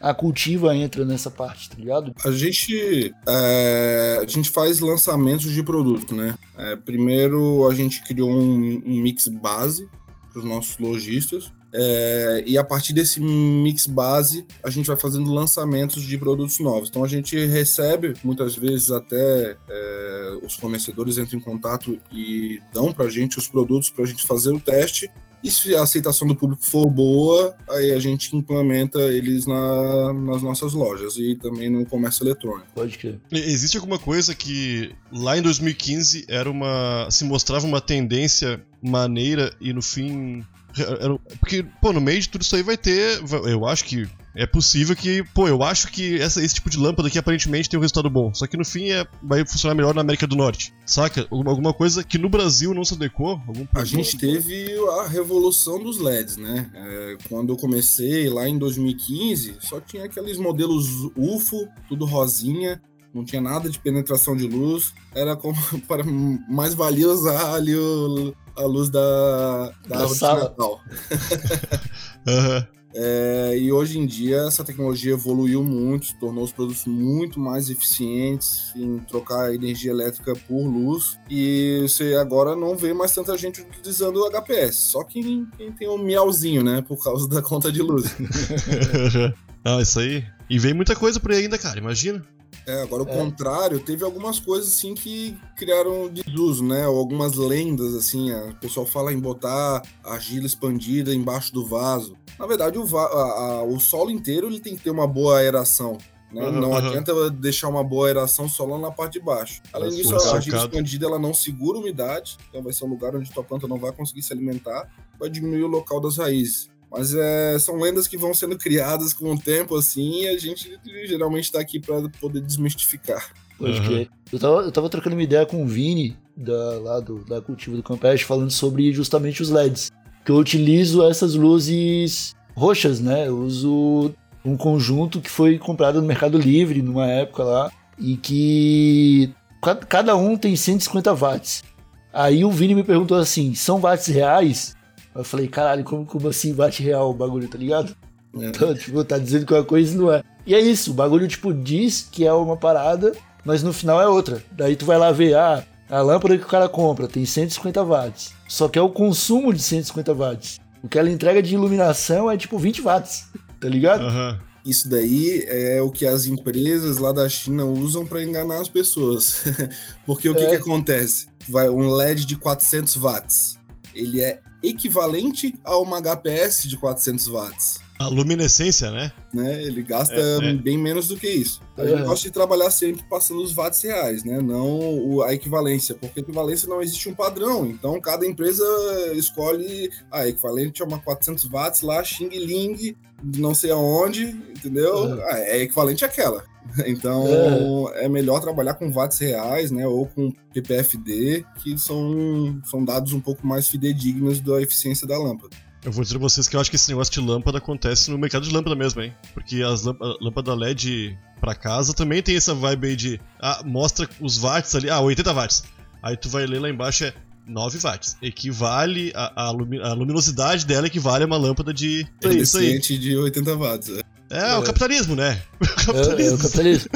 A: a cultiva entra nessa parte, tá ligado?
C: A gente, é, a gente faz lançamentos de produto, né? É, primeiro a gente criou um, um mix base para os nossos lojistas. É, e a partir desse mix base, a gente vai fazendo lançamentos de produtos novos. Então a gente recebe, muitas vezes até é, os fornecedores entram em contato e dão para a gente os produtos para a gente fazer o teste. E se a aceitação do público for boa, aí a gente implementa eles na, nas nossas lojas e também no comércio eletrônico.
A: Pode crer.
B: Existe alguma coisa que lá em 2015 era uma. se mostrava uma tendência maneira e no fim. Era, porque, pô, no meio de tudo isso aí vai ter. Eu acho que é possível que, pô, eu acho que essa, esse tipo de lâmpada aqui aparentemente tem um resultado bom. Só que no fim é, vai funcionar melhor na América do Norte. Saca? Alguma coisa que no Brasil não se adequou? Algum
C: a gente teve a revolução dos LEDs, né? É, quando eu comecei lá em 2015, só tinha aqueles modelos UFO, tudo rosinha não tinha nada de penetração de luz, era como *laughs* para mais valia usar ali o, a luz da, da, da árvore sala. de Natal. *laughs*
B: uhum.
C: É, e hoje em dia essa tecnologia evoluiu muito, tornou os produtos muito mais eficientes em trocar energia elétrica por luz. E você agora não vê mais tanta gente utilizando o HPS, só quem, quem tem um miauzinho, né? Por causa da conta de luz. *laughs*
B: ah, isso aí. E vem muita coisa por aí ainda, cara, imagina.
C: É, agora o é. contrário, teve algumas coisas assim que criaram desuso, né? Ou algumas lendas, assim. O pessoal fala em botar argila expandida embaixo do vaso. Na verdade, o, va a, a, o solo inteiro ele tem que ter uma boa aeração. Né? Uhum, não uhum. adianta deixar uma boa aeração só lá na parte de baixo. Além disso, a argila expandida ela não segura umidade, então vai ser um lugar onde tua planta não vai conseguir se alimentar, vai diminuir o local das raízes. Mas é, são lendas que vão sendo criadas com o tempo, assim, e a gente geralmente está aqui para poder desmistificar.
A: Pode uhum. Eu tava, eu tava trocando uma ideia com o Vini, da, lá do, da Cultivo do Campeste, falando sobre justamente os LEDs. Que eu utilizo essas luzes roxas, né? Eu uso um conjunto que foi comprado no Mercado Livre numa época lá, e que cada um tem 150 watts. Aí o Vini me perguntou assim: são watts reais? Eu falei, caralho, como, como assim bate real o bagulho, tá ligado? É. Então, tipo, tá dizendo que uma coisa não é. E é isso, o bagulho, tipo, diz que é uma parada, mas no final é outra. Daí tu vai lá ver, ah, a lâmpada que o cara compra tem 150 watts. Só que é o consumo de 150 watts. O que ela entrega de iluminação é tipo 20 watts, tá ligado?
B: Uhum.
C: Isso daí é o que as empresas lá da China usam para enganar as pessoas. *laughs* Porque o que, é. que acontece? Vai um LED de 400 watts. Ele é equivalente a uma HPS de 400 watts.
B: A luminescência, né?
C: né? Ele gasta é, é. bem menos do que isso. A é. gente gosta de trabalhar sempre passando os watts reais, né? Não a equivalência, porque equivalência não existe um padrão. Então, cada empresa escolhe a ah, equivalente a uma 400 watts lá, Xing Ling, não sei aonde, entendeu? É, ah, é equivalente àquela. *laughs* Então é. é. melhor trabalhar com watts reais, né? Ou com ppfD, que são, são dados um pouco mais fidedignos da eficiência da lâmpada.
B: Eu vou dizer pra vocês que eu acho que esse negócio de lâmpada acontece no mercado de lâmpada mesmo, hein? Porque as lâmpadas LED pra casa também tem essa vibe aí de. Ah, mostra os watts ali. Ah, 80 watts. Aí tu vai ler lá embaixo é 9 watts. Equivale. A, a, a luminosidade dela equivale a uma lâmpada de.
C: É isso aí. de 80 watts. É. *laughs*
B: É, é, o capitalismo, né?
A: O capitalismo. É, é o capitalismo.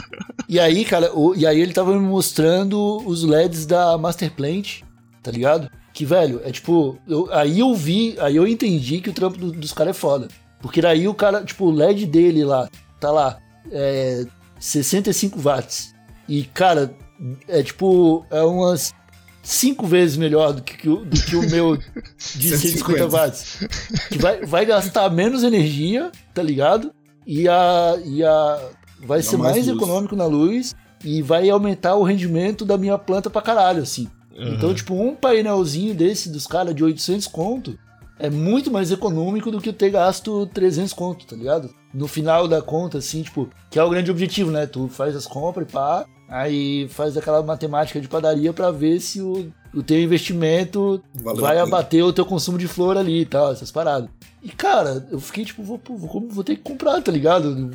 A: e aí, cara, o, e aí ele tava me mostrando os LEDs da Master Plant, tá ligado? Que, velho, é tipo. Eu, aí eu vi, aí eu entendi que o trampo do, dos caras é foda. Porque daí o cara, tipo, o LED dele lá, tá lá, é 65 watts. E, cara, é tipo, é umas cinco vezes melhor do que, do que o meu *laughs* de 150 watts. Que vai, vai gastar menos energia, tá ligado? E a, e a vai Dá ser mais, mais econômico na luz e vai aumentar o rendimento da minha planta pra caralho, assim. Uhum. Então, tipo, um painelzinho desse dos caras de 800 conto é muito mais econômico do que ter gasto 300 conto, tá ligado? No final da conta, assim, tipo, que é o grande objetivo, né? Tu faz as compras e pá, aí faz aquela matemática de padaria para ver se o, o teu investimento Valeu vai abater o teu consumo de flor ali e tal, essas paradas. E, cara, eu fiquei tipo, vou, vou, vou ter que comprar, tá ligado?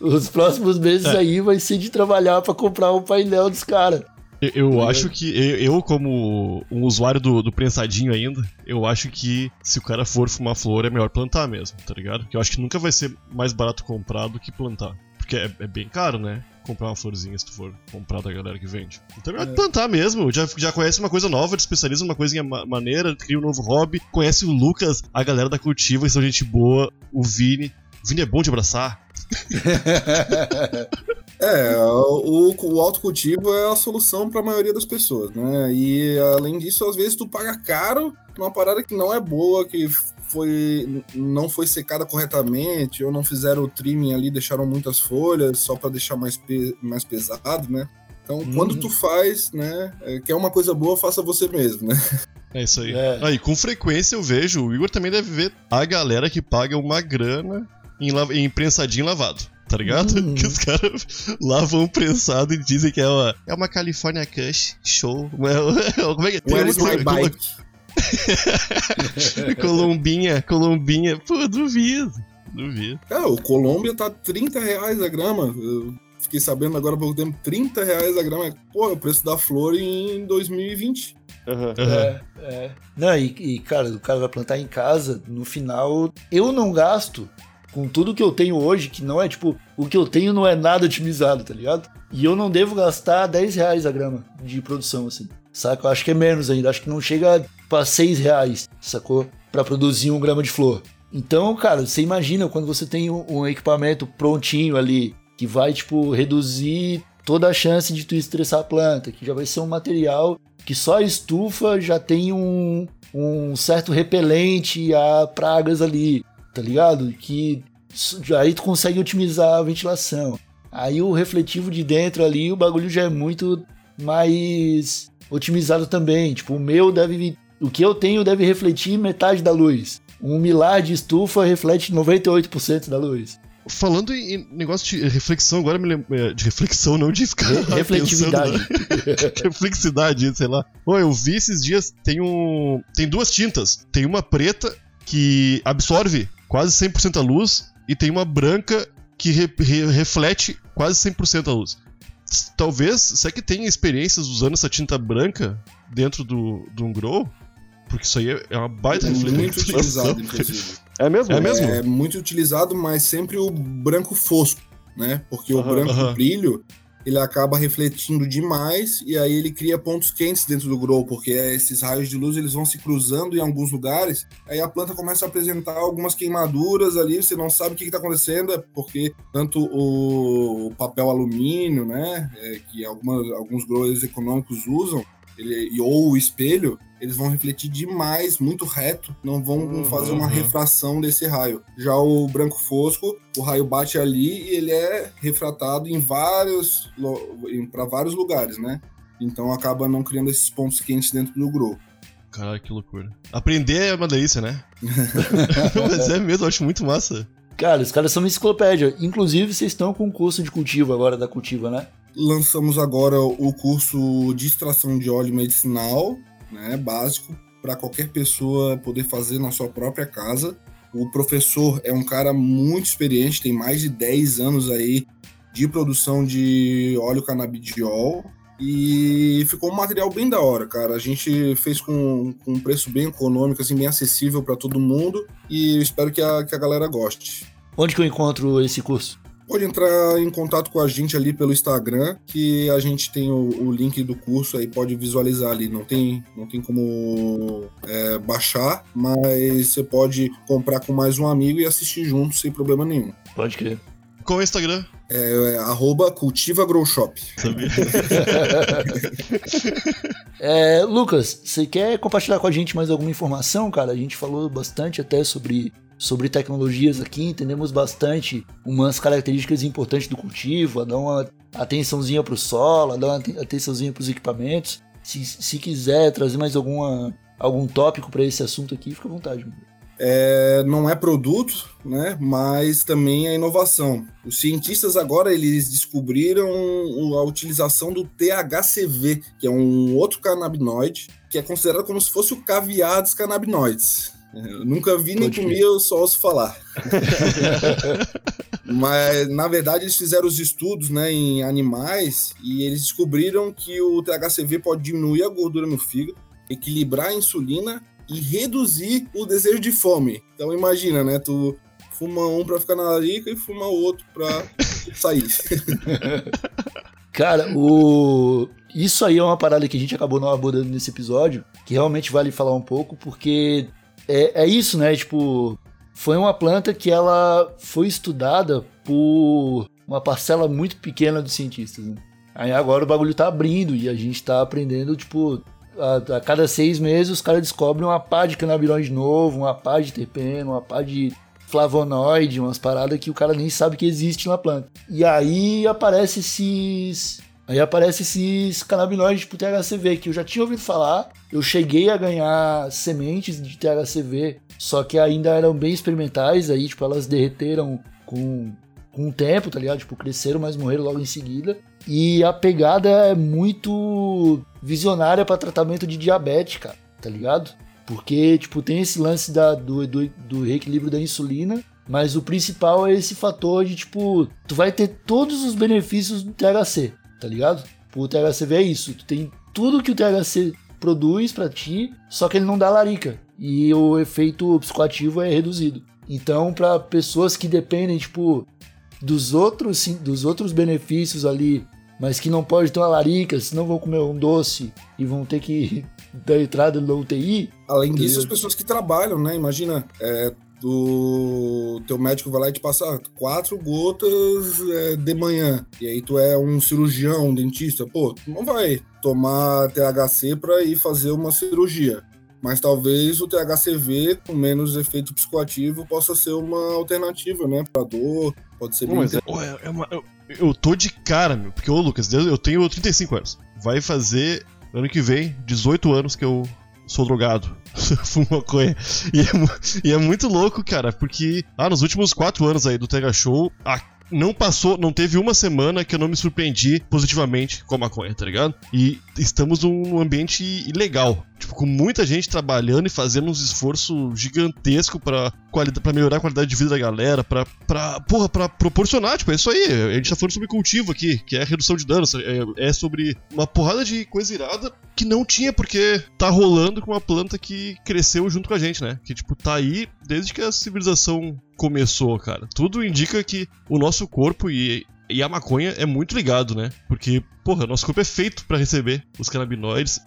A: Os próximos meses é. aí vai ser de trabalhar para comprar o painel dos caras.
B: Eu, eu tá acho que, eu, como um usuário do, do prensadinho ainda, eu acho que se o cara for fumar flor, é melhor plantar mesmo, tá ligado? Porque eu acho que nunca vai ser mais barato comprar do que plantar. Porque é, é bem caro, né? Comprar uma florzinha se tu for comprar da galera que vende. Então é plantar mesmo. Já, já conhece uma coisa nova, te especializa numa coisinha ma- maneira, cria um novo hobby. Conhece o Lucas, a galera da Cultiva, que são gente boa. O Vini. O Vini é bom de abraçar. *laughs*
C: É, o, o autocultivo é a solução para a maioria das pessoas, né? E além disso, às vezes tu paga caro numa parada que não é boa, que foi não foi secada corretamente, ou não fizeram o trimming ali, deixaram muitas folhas só para deixar mais, pe- mais pesado, né? Então,
A: Uhum.
C: quando tu faz, né, é, quer uma coisa boa, faça você mesmo, né?
B: É isso aí.
A: É.
B: Aí, com frequência eu vejo, o Igor também deve ver a galera que paga uma grana em, la- em prensadinho lavado. Tá ligado?
A: Uhum. *laughs*
B: Que os caras lavam prensado e dizem que é uma, é uma California Kush show. É, *laughs* como é que
C: Um
B: tem uma-
C: My Bike. *laughs*
B: Colombinha, Colombinha. Pô, duvido. Duvido.
C: Cara, o Colômbia tá 30 reais a grama. Eu fiquei sabendo agora há pouco tempo, 30 reais a grama. Pô, é o preço da flor em 2020.
B: Aham.
A: É, é. Não, e, e, cara, o cara vai plantar em casa, no final, eu não gasto com tudo que eu tenho hoje, que não é tipo, o que eu tenho não é nada otimizado, tá ligado? E eu não devo gastar 10 reais a grama de produção, assim. Saca? Eu acho que é menos ainda, acho que não chega pra 6 reais, sacou? Pra produzir um grama de flor. Então, cara, você imagina quando você tem um, equipamento prontinho ali, que vai, tipo, reduzir toda a chance de tu estressar a planta, que já vai ser um material que só a estufa já tem um, um certo repelente a pragas ali, tá ligado? Que aí tu consegue otimizar a ventilação. Aí o refletivo de dentro ali, o bagulho já é muito mais otimizado também. Tipo, o meu deve. O que eu tenho deve refletir metade da luz. Um milar de estufa reflete 98% da luz.
B: Falando em negócio de reflexão, agora me lembro. De reflexão, não de ficar.
A: Re- refletividade. *laughs*
B: pensando na- Reflexidade, sei lá. Pô, eu vi esses dias, tem um. Tem duas tintas. Tem uma preta que absorve quase 100% a luz, e tem uma branca que re- re- reflete quase 100% a luz. Talvez, será que tem experiências usando essa tinta branca dentro do, do um grow? Porque isso aí é é uma baita
C: É muito utilizado, *laughs* inclusive.
D: É mesmo?
B: É mesmo?
C: É muito utilizado, mas sempre o branco fosco, né? Porque o
D: Aham,
C: branco
B: aham.
C: brilho, ele acaba refletindo demais e aí ele cria pontos quentes dentro do grow, porque esses raios de luz eles vão se cruzando em alguns lugares, aí a planta começa a apresentar algumas queimaduras ali, você não sabe o que está acontecendo, é porque tanto o papel alumínio, né, é, que algumas, alguns growers econômicos usam, ele, ou o espelho, eles vão refletir demais, muito reto, não vão
D: Uhum.
C: fazer uma
B: Uhum.
C: refração desse raio. Já o branco fosco, o raio bate ali e ele é refratado em vários para vários lugares, né? Então acaba não criando esses pontos quentes dentro do grow.
B: Caralho, que loucura. Aprender é uma delícia, né? *laughs* Mas é mesmo, eu acho muito massa.
A: Cara, os caras são uma enciclopédia. Inclusive, vocês estão com um curso de cultivo agora da Cultiva, né?
C: Lançamos agora o curso de extração de óleo medicinal, né, básico, para qualquer pessoa poder fazer na sua própria casa. O professor é um cara muito experiente, tem mais de 10 anos aí de produção de óleo canabidiol. E ficou um material bem da hora, cara. A gente fez com, com um preço bem econômico, assim, bem acessível para todo mundo. E espero que a, que a galera goste.
A: Onde que eu encontro esse curso?
C: Pode entrar em contato com a gente ali pelo Instagram, que a gente tem o, o link do curso aí, pode visualizar ali. Não tem, não tem como é, baixar, mas você pode comprar com mais um amigo e assistir junto sem problema nenhum.
A: Pode crer.
B: Qual é o Instagram?
C: É, é, arroba Cultiva Grow Shop.
B: Sabia? *laughs*
A: É, Lucas, você quer compartilhar com a gente mais alguma informação, cara? A gente falou bastante até sobre, sobre tecnologias aqui, entendemos bastante umas características importantes do cultivo, a dar uma atençãozinha pro solo, a dar uma aten- atençãozinha pros equipamentos. Se, se quiser trazer mais alguma, algum tópico para esse assunto aqui, fica à vontade.
C: É, não é produto, né? Mas também é inovação. Os cientistas agora eles descobriram o- a utilização do THCV, que é um outro canabinoide que é considerado como se fosse o caviar dos canabinoides. Eu nunca vi nem comi, eu só ouço falar. *laughs* Mas na verdade eles fizeram os estudos, né, em animais e eles descobriram que o THCV pode diminuir a gordura no fígado, equilibrar a insulina e reduzir o desejo de fome. Então imagina, né? Tu fuma um pra ficar na larica e fuma outro pra sair. *laughs*
A: Cara, o. Isso aí é uma parada que a gente acabou não abordando nesse episódio, que realmente vale falar um pouco, porque é, é isso, né? Tipo, foi uma planta que ela foi estudada por uma parcela muito pequena dos cientistas, né? Aí agora o bagulho tá abrindo e a gente tá aprendendo, tipo, a, a cada seis meses os caras descobrem uma pá de cannabinoide novo, uma pá de terpeno, uma pá de flavonoide, umas paradas que o cara nem sabe que existe na planta. E aí aparece esses. Aí aparece esses canabinoides tipo THCV, que eu já tinha ouvido falar. Eu cheguei a ganhar sementes de THCV, só que ainda eram bem experimentais, aí, tipo, elas derreteram com, com o tempo, tá ligado? Tipo, cresceram, mas morreram logo em seguida. E a pegada é muito visionária para tratamento de diabetes, cara, tá ligado? Porque, tipo, tem esse lance da, do, do, do reequilíbrio da insulina, mas o principal é esse fator de, tipo, tu vai ter todos os benefícios do THC, tá ligado? O THCV é isso, tu tem tudo que o THC produz para ti, só que ele não dá larica. E o efeito psicoativo é reduzido. Então, para pessoas que dependem, tipo, dos outros, sim, dos outros benefícios ali, mas que não pode ter uma larica, senão vão comer um doce e vão ter que *laughs* dar entrada no UTI.
C: Além disso, as pessoas que trabalham, né? Imagina, é, do teu médico vai lá e te passa quatro gotas é, de manhã. E aí tu é um cirurgião, um dentista, pô, tu não vai tomar THC para ir fazer uma cirurgia. Mas talvez o THCV com menos efeito psicoativo possa ser uma alternativa, né? Pra dor, pode ser
B: Pô, mas é, é uma, eu, eu tô de cara, meu, porque, ô Lucas, eu tenho 35 anos. Vai fazer, ano que vem, 18 anos que eu sou drogado. *laughs* Fumo maconha. E é, e é, muito louco, cara, porque, ah, nos últimos 4 anos aí do Tega Show, a não passou, não teve uma semana que eu não me surpreendi positivamente com a maconha, tá ligado? E estamos num ambiente ilegal. Tipo, com muita gente trabalhando e fazendo uns esforços gigantescos pra, pra melhorar a qualidade de vida da galera, pra, pra, porra, pra proporcionar, tipo, é isso aí. A gente tá falando sobre cultivo aqui, que é redução de danos, é, é sobre uma porrada de coisa irada que não tinha porque tá rolando com uma planta que cresceu junto com a gente, né? Que, tipo, tá aí desde que a civilização começou, cara. Tudo indica que o nosso corpo e, e a maconha é muito ligado, né? Porque, porra, nosso corpo é feito para receber os canabinoides.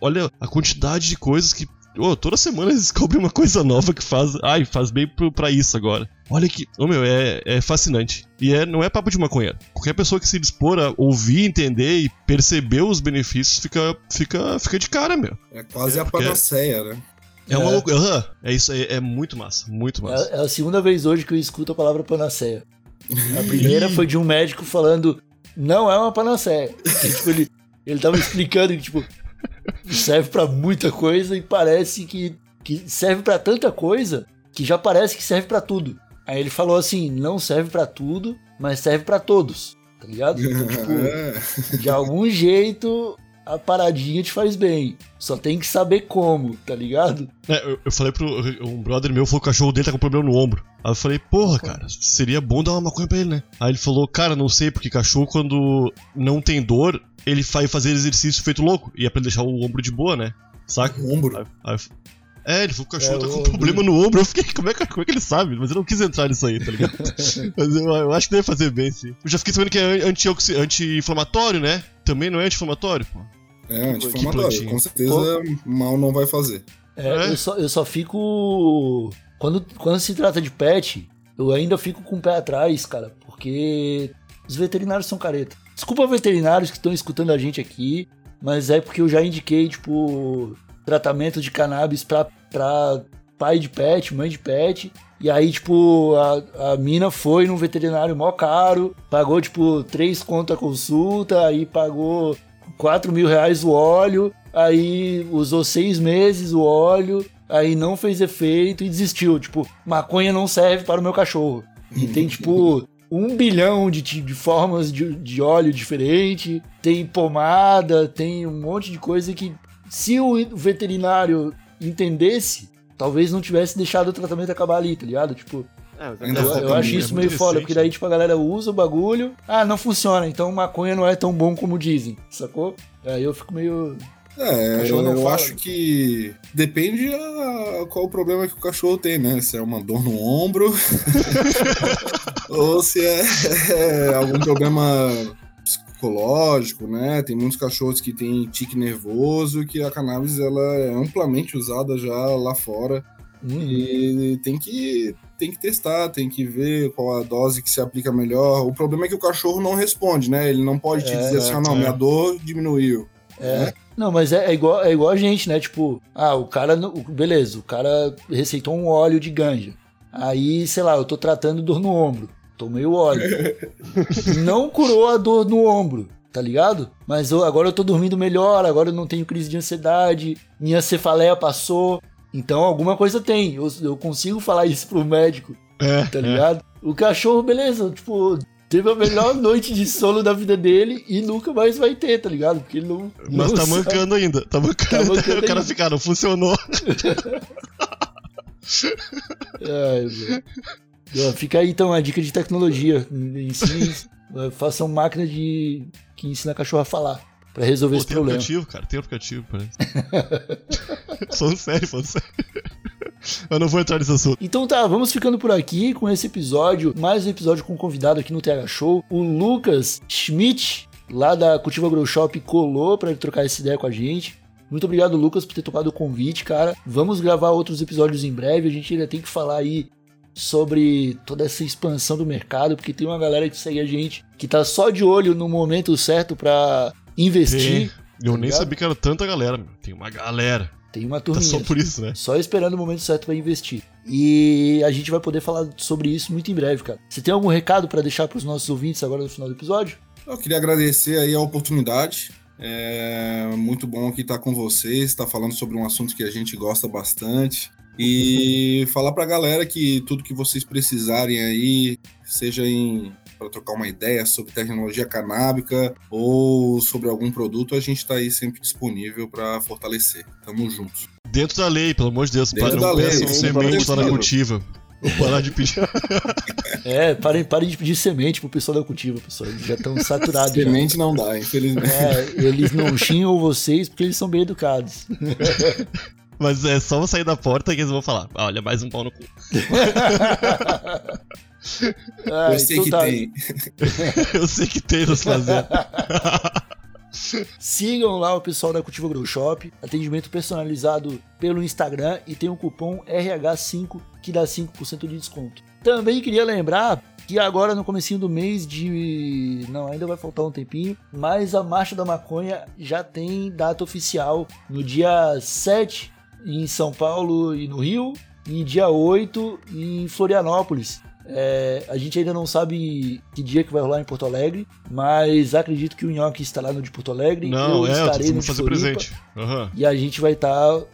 B: Olha a quantidade de coisas que. Oh, toda semana eles descobrem uma coisa nova que faz. Ai, faz bem pro, pra isso agora. Olha que. Oh, meu, é, é fascinante. E é, não é papo de maconha. Qualquer pessoa que se dispor a ouvir, entender e perceber os benefícios fica, fica, fica de cara, meu.
C: É quase é, a panaceia, né?
B: É uma é. loucura. Uhum. É isso, é, é, muito massa, muito massa.
A: É, é, a segunda vez hoje que eu escuto a palavra panaceia. A primeira *laughs* foi de um médico falando, não é uma panaceia. tipo, ele, ele tava explicando que, tipo, serve para muita coisa e parece que, que serve para tanta coisa que já parece que serve para tudo. Aí ele falou assim, não serve para tudo, mas serve para todos, tá ligado? Então, tipo, *laughs* de algum jeito a paradinha te faz bem. Só tem que saber como, tá ligado?
B: É, eu, eu falei pro. Um brother meu falou que o cachorro dele tá com problema no ombro. Aí eu falei, porra, cara, seria bom dar uma maconha pra ele, né? Aí ele falou, cara, não sei, porque cachorro quando não tem dor, ele vai fazer exercício feito louco. E é pra ele deixar o ombro de boa, né? Saca?
C: O ombro? Aí,
B: aí, é, ele falou que o cachorro é, tá com problema no ombro. Eu fiquei, como é, que, como é que ele sabe? Mas eu não quis entrar nisso aí, tá ligado? *laughs* Mas eu, eu, acho que deve fazer bem, sim. Eu já fiquei sabendo que é anti-inflamatório, né? Também não é anti-inflamatório, pô.
C: É, anti-inflamatório. Com certeza Pô. mal não vai fazer.
A: É, é? Eu, só, eu só fico. Quando, quando se trata de pet, eu ainda fico com o pé atrás, cara, porque os veterinários são careta. Desculpa veterinários que estão escutando a gente aqui, mas é porque eu já indiquei, tipo, tratamento de cannabis pra, pra pai de pet, mãe de pet. E aí, tipo, a, a mina foi num veterinário mó caro, pagou, tipo, três conto a consulta, aí pagou 4 mil reais o óleo, aí usou seis meses o óleo, aí não fez efeito e desistiu. Tipo, maconha não serve para o meu cachorro. E tem, tipo, um bilhão de, de formas de, de óleo diferente, tem pomada, tem um monte de coisa que, se o veterinário entendesse, talvez não tivesse deixado o tratamento acabar ali, tá ligado? Tipo, é, eu, eu acho isso é meio foda, porque daí, tipo, a galera usa o bagulho, ah, não funciona, então maconha não é tão bom como dizem, sacou? Aí eu fico meio.
C: É, eu
A: fala.
C: acho que depende a, qual o problema que o cachorro tem, né? Se é uma dor no ombro *laughs* ou se é, *laughs* é algum problema psicológico, né? Tem muitos cachorros que têm tique nervoso, que a cannabis ela é amplamente usada já lá fora
A: Hum,
C: e tem que tem que testar, tem que ver qual a dose que se aplica melhor. O problema é que o cachorro não responde, né? Ele não pode te
A: É,
C: dizer assim, ah, não,
B: é.
C: minha dor diminuiu.
A: É. Não, mas é, é igual, é igual a gente, né? Tipo, ah, o cara. Beleza, o cara receitou um óleo de ganja. Aí, sei lá, eu tô tratando dor no ombro. Tomei o óleo. não curou a dor no ombro, tá ligado? Mas eu- agora eu tô dormindo melhor, agora eu não tenho crise de ansiedade, minha cefaleia passou. Então alguma coisa tem. Eu, eu consigo falar isso pro médico,
B: É,
A: tá
B: é.
A: ligado? O cachorro, beleza, tipo. Teve a melhor *laughs* noite de sono da vida dele e nunca mais vai ter, tá ligado? Porque ele não.
B: Mas
A: não
B: tá
A: sabe.
B: mancando ainda, tá mancando.
A: mancando *laughs*
B: o cara
A: ainda.
B: fica, não funcionou. *laughs*
A: Ai, velho. Fica aí então a dica de tecnologia. Ensine, *laughs* façam máquina de que ensina cachorro a falar pra resolver
B: Pô,
A: esse
B: tem
A: problema.
B: aplicativo, cara, tem aplicativo, parece. *laughs* falando sério, falando sério. Eu não vou entrar nesse assunto.
A: Então tá, vamos ficando por aqui com esse episódio, mais um episódio com um convidado aqui no TH Show, o Lucas Schmidt, lá da Cultiva Grow Shop, colou pra trocar essa ideia com a gente. Muito obrigado, Lucas, por ter topado o convite, cara. Vamos gravar outros episódios em breve. A gente ainda tem que falar aí sobre toda essa expansão do mercado, porque tem uma galera que segue a gente que tá só de olho no momento certo pra investir.
B: Eu
A: Tá
B: nem
A: ligado?
B: sabia que era tanta galera, meu. Tem uma galera.
A: Tem uma
B: Tá
A: turminha.
B: só por isso, né?
A: Só esperando o momento certo pra investir. E a gente vai poder falar sobre isso muito em breve, cara. Você tem algum recado pra deixar pros nossos ouvintes agora no final do episódio?
C: Eu queria agradecer aí a oportunidade. É muito bom aqui estar com vocês, estar falando sobre um assunto que a gente gosta bastante. E falar pra galera que tudo que vocês precisarem aí, seja em para trocar uma ideia sobre tecnologia canábica ou sobre algum produto, a gente está aí sempre disponível para fortalecer. Tamo juntos.
B: Dentro da lei, pelo amor de Deus.
C: Dentro
B: Para
C: da
B: não
C: lei,
B: peçam semente na
C: lei.
B: cultiva. Vou parar de pedir. *laughs*
A: É, parem, parem de pedir semente pro pessoal da cultiva, pessoal. Eles já estão saturados. já.
C: Semente não dá, infelizmente.
A: É, eles não xingam vocês porque eles são bem educados. *laughs*
B: Mas é só eu sair da porta que eles vão falar. "Ah, Olha, mais um pau no cu.
A: Ah, *laughs*
C: Eu sei
A: então
C: que
A: tá.
C: tem. *laughs*
B: Eu sei que tem nos fazer. *laughs*
A: Sigam lá o pessoal da Cultiva Grow Shop, atendimento personalizado pelo Instagram e tem o cupom RH5 que dá 5% de desconto. Também queria lembrar que agora no comecinho do mês de... não, ainda vai faltar um tempinho, mas a Marcha da Maconha já tem data oficial no dia 7 em São Paulo e no Rio e dia 8 em Florianópolis. É, a gente ainda não sabe que dia que vai rolar em Porto Alegre, mas acredito que o Nhoque está lá no de Porto Alegre.
B: Não,
A: eu
B: é, eu
A: estarei
B: tô
A: no de
B: fazer
A: Floripa,
B: presente. Aham.
A: E a gente vai estar uh,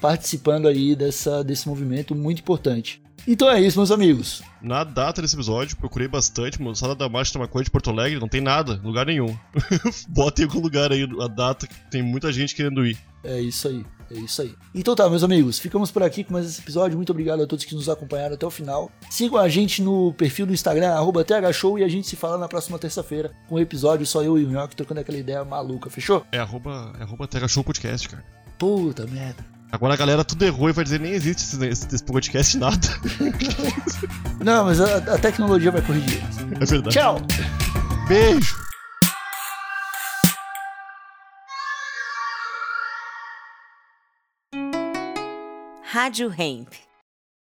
A: participando aí dessa, desse movimento muito importante. Então é isso, meus amigos.
B: Na data desse episódio, procurei bastante, moçada da Marcha da Maconha de Porto Alegre, não tem nada, lugar nenhum. *laughs* Bota em algum lugar aí a data, que tem muita gente querendo ir.
A: É isso aí, é isso aí. Então tá, meus amigos, ficamos por aqui com mais esse episódio. Muito obrigado a todos que nos acompanharam até o final. Sigam a gente no perfil do Instagram, arroba THShow, e a gente se fala na próxima terça-feira com um episódio só eu e o Nhoque trocando aquela ideia maluca, fechou?
B: É arroba, é arroba Terra Show Podcast, cara.
A: Puta merda.
B: Agora a galera tudo errou e vai dizer nem existe esse, esse, podcast nada. *laughs*
A: Não, mas a, a tecnologia vai corrigir.
B: É verdade.
A: Tchau!
B: Beijo!
D: Rádio Hemp.